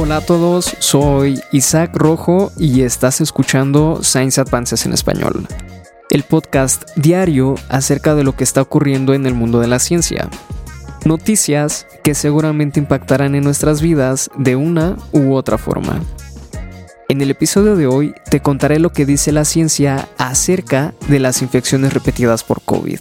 Hola a todos, soy Isaac Rojo y estás escuchando Science Advances en español, el podcast diario acerca de lo que está ocurriendo en el mundo de la ciencia. Noticias que seguramente impactarán en nuestras vidas de una u otra forma. En el episodio de hoy te contaré lo que dice la ciencia acerca de las infecciones repetidas por COVID.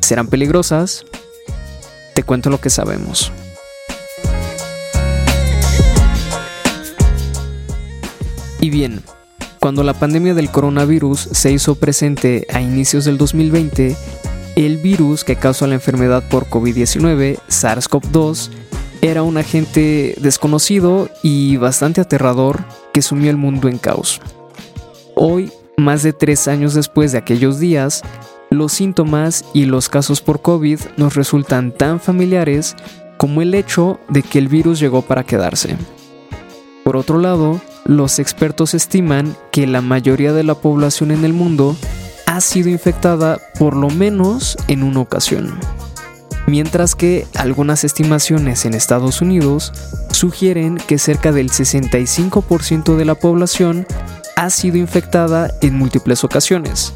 ¿Serán peligrosas? Te cuento lo que sabemos. Bien, cuando la pandemia del coronavirus se hizo presente a inicios del 2020, el virus que causó la enfermedad por COVID-19, SARS-CoV-2, era un agente desconocido y bastante aterrador que sumió el mundo en caos. Hoy, más de tres años después de aquellos días, los síntomas y los casos por COVID nos resultan tan familiares como el hecho de que el virus llegó para quedarse. Por otro lado, los expertos estiman que la mayoría de la población en el mundo ha sido infectada por lo menos en una ocasión. Mientras que algunas estimaciones en Estados Unidos sugieren que cerca del 65% de la población ha sido infectada en múltiples ocasiones,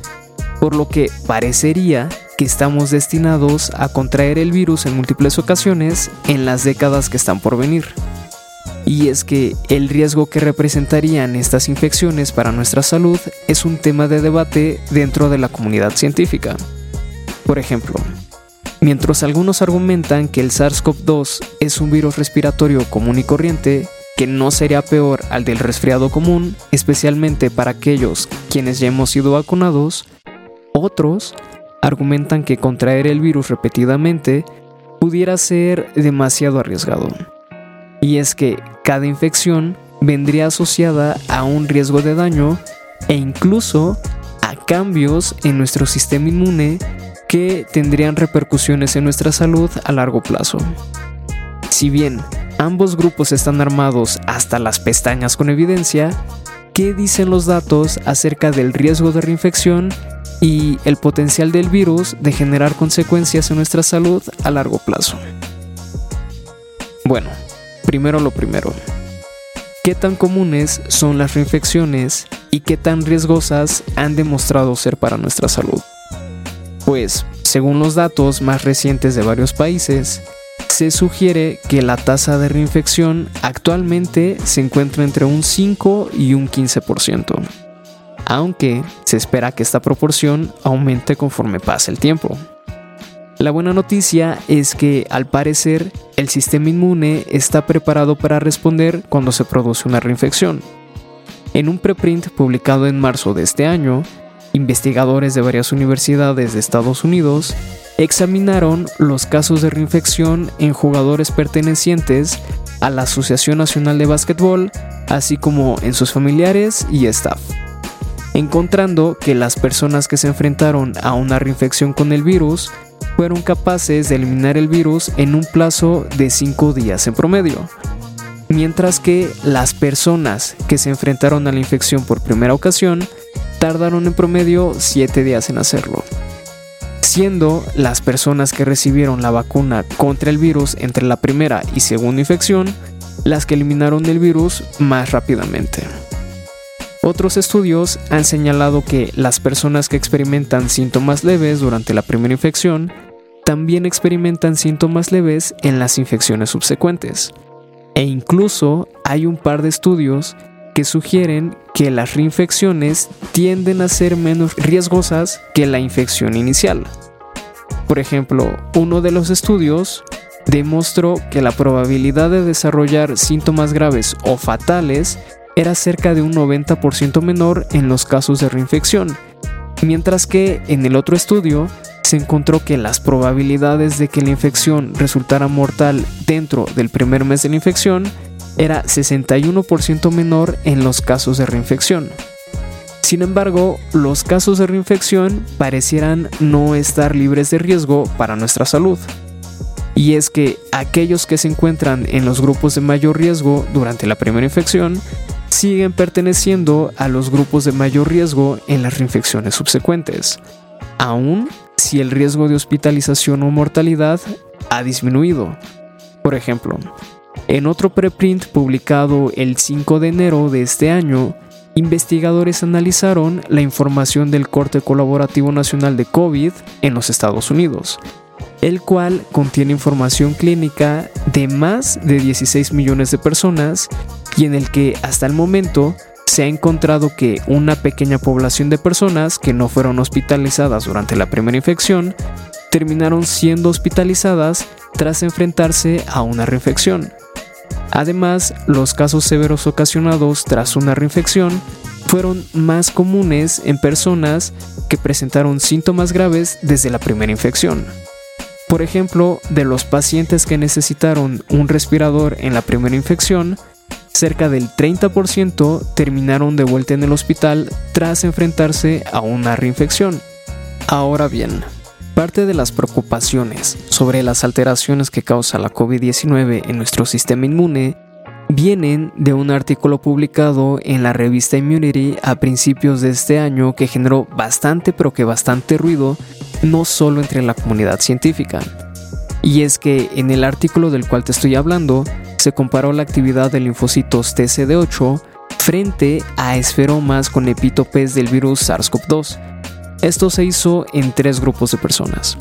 por lo que parecería que estamos destinados a contraer el virus en múltiples ocasiones en las décadas que están por venir y es que el riesgo que representarían estas infecciones para nuestra salud es un tema de debate dentro de la comunidad científica. Por ejemplo, mientras algunos argumentan que el SARS-CoV-2 es un virus respiratorio común y corriente, que no sería peor al del resfriado común, especialmente para aquellos quienes ya hemos sido vacunados, otros argumentan que contraer el virus repetidamente pudiera ser demasiado arriesgado. Y es que cada infección vendría asociada a un riesgo de daño e incluso a cambios en nuestro sistema inmune que tendrían repercusiones en nuestra salud a largo plazo. Si bien ambos grupos están armados hasta las pestañas con evidencia, ¿qué dicen los datos acerca del riesgo de reinfección y el potencial del virus de generar consecuencias en nuestra salud a largo plazo? Bueno, primero lo primero. ¿Qué tan comunes son las reinfecciones y qué tan riesgosas han demostrado ser para nuestra salud? Pues, según los datos más recientes de varios países, se sugiere que la tasa de reinfección actualmente se encuentra entre un 5 y un 15%, aunque se espera que esta proporción aumente conforme pase el tiempo. La buena noticia es que al parecer el sistema inmune está preparado para responder cuando se produce una reinfección. En un preprint publicado en marzo de este año, investigadores de varias universidades de Estados Unidos examinaron los casos de reinfección en jugadores pertenecientes a la Asociación Nacional de Básquetbol, así como en sus familiares y staff, encontrando que las personas que se enfrentaron a una reinfección con el virus fueron capaces de eliminar el virus en un plazo de 5 días en promedio, mientras que las personas que se enfrentaron a la infección por primera ocasión tardaron en promedio 7 días en hacerlo, siendo las personas que recibieron la vacuna contra el virus entre la primera y segunda infección las que eliminaron el virus más rápidamente. Otros estudios han señalado que las personas que experimentan síntomas leves durante la primera infección también experimentan síntomas leves en las infecciones subsecuentes. E incluso hay un par de estudios que sugieren que las reinfecciones tienden a ser menos riesgosas que la infección inicial. Por ejemplo, uno de los estudios demostró que la probabilidad de desarrollar síntomas graves o fatales era cerca de un 90% menor en los casos de reinfección, mientras que en el otro estudio se encontró que las probabilidades de que la infección resultara mortal dentro del primer mes de la infección era 61% menor en los casos de reinfección. Sin embargo, los casos de reinfección parecieran no estar libres de riesgo para nuestra salud. Y es que aquellos que se encuentran en los grupos de mayor riesgo durante la primera infección siguen perteneciendo a los grupos de mayor riesgo en las reinfecciones subsecuentes, aún si el riesgo de hospitalización o mortalidad ha disminuido. Por ejemplo, En otro preprint publicado el 5 de enero de este año, investigadores analizaron la información del Corte Colaborativo Nacional de COVID en los Estados Unidos, el cual contiene información clínica de más de 16 millones de personas y en el que hasta el momento se ha encontrado que una pequeña población de personas que no fueron hospitalizadas durante la primera infección terminaron siendo hospitalizadas tras enfrentarse a una reinfección. Además, los casos severos ocasionados tras una reinfección fueron más comunes en personas que presentaron síntomas graves desde la primera infección. Por ejemplo, de los pacientes que necesitaron un respirador en la primera infección, cerca del 30% terminaron de vuelta en el hospital tras enfrentarse a una reinfección. Ahora bien, Parte de las preocupaciones sobre las alteraciones que causa la COVID-19 en nuestro sistema inmune vienen de un artículo publicado en la revista Immunity a principios de este año que generó bastante pero que bastante ruido no solo entre la comunidad científica. Y es que en el artículo del cual te estoy hablando se comparó la actividad de linfocitos TCD8 frente a esferomas con epítopes del virus SARS-CoV-2 esto se hizo en tres grupos de personas.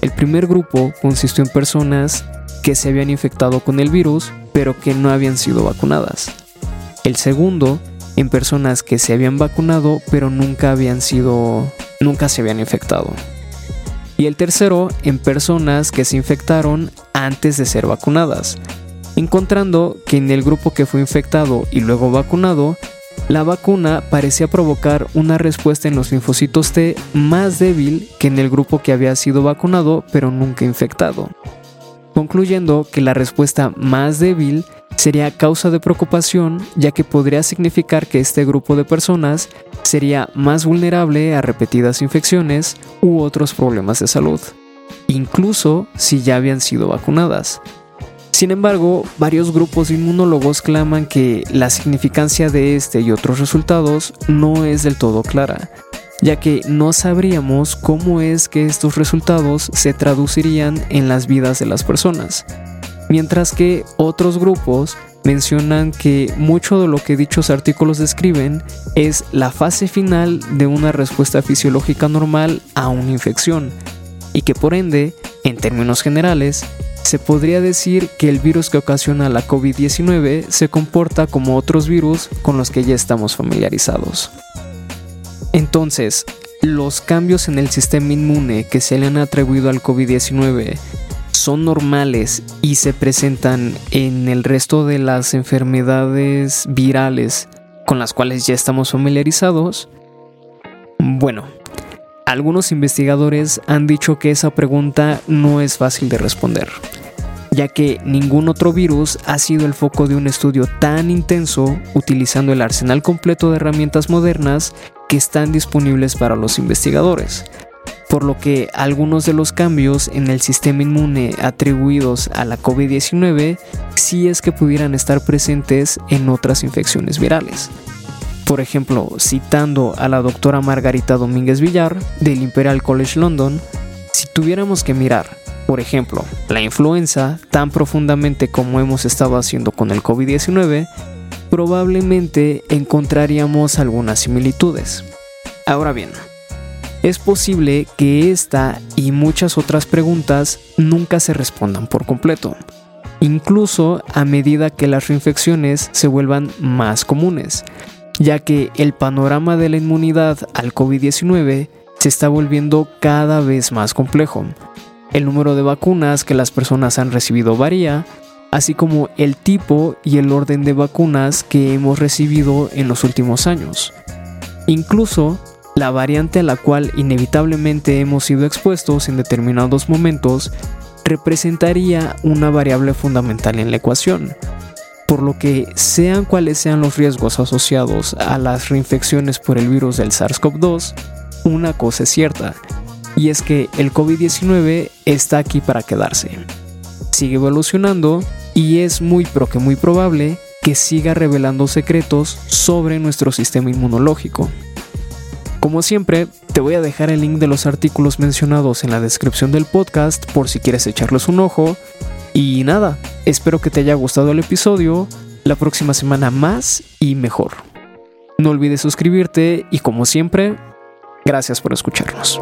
El primer grupo consistió en personas que se habían infectado con el virus pero que no habían sido vacunadas. El segundo en personas que se habían vacunado pero nunca habían sido nunca se habían infectado. Y el tercero en personas que se infectaron antes de ser vacunadas, encontrando que en el grupo que fue infectado y luego vacunado la vacuna parecía provocar una respuesta en los linfocitos T más débil que en el grupo que había sido vacunado pero nunca infectado, concluyendo que la respuesta más débil sería causa de preocupación ya que podría significar que este grupo de personas sería más vulnerable a repetidas infecciones u otros problemas de salud, incluso si ya habían sido vacunadas. Sin embargo, varios grupos inmunólogos claman que la significancia de este y otros resultados no es del todo clara, ya que no sabríamos cómo es que estos resultados se traducirían en las vidas de las personas, mientras que otros grupos mencionan que mucho de lo que dichos artículos describen es la fase final de una respuesta fisiológica normal a una infección, y que por ende, en términos generales, se podría decir que el virus que ocasiona la COVID-19 se comporta como otros virus con los que ya estamos familiarizados. Entonces, los cambios en el sistema inmune que se le han atribuido al COVID-19 son normales y se presentan en el resto de las enfermedades virales con las cuales ya estamos familiarizados? Bueno, algunos investigadores han dicho que esa pregunta no es fácil de responder, ya que ningún otro virus ha sido el foco de un estudio tan intenso utilizando el arsenal completo de herramientas modernas que están disponibles para los investigadores, por lo que algunos de los cambios en el sistema inmune atribuidos a la COVID-19 sí es que pudieran estar presentes en otras infecciones virales. Por ejemplo, citando a la doctora Margarita Domínguez Villar del Imperial College London, si tuviéramos que mirar, por ejemplo, la influenza tan profundamente como hemos estado haciendo con el COVID-19, probablemente encontraríamos algunas similitudes. Ahora bien, es posible que esta y muchas otras preguntas nunca se respondan por completo, incluso a medida que las reinfecciones se vuelvan más comunes, ya que el panorama de la inmunidad al COVID-19 se está volviendo cada vez más complejo. El número de vacunas que las personas han recibido varía, así como el tipo y el orden de vacunas que hemos recibido en los últimos años. Incluso la variante a la cual inevitablemente hemos sido expuestos en determinados momentos representaría una variable fundamental en la ecuación, por lo que sean cuales sean los riesgos asociados a las reinfecciones por el virus del SARS-CoV-2, una cosa es cierta, y es que el COVID-19 está aquí para quedarse. Sigue evolucionando y es muy pero que muy probable que siga revelando secretos sobre nuestro sistema inmunológico. Como siempre, te voy a dejar el link de los artículos mencionados en la descripción del podcast por si quieres echarles un ojo. Y nada, espero que te haya gustado el episodio, la próxima semana más y mejor. No olvides suscribirte y como siempre, gracias por escucharnos.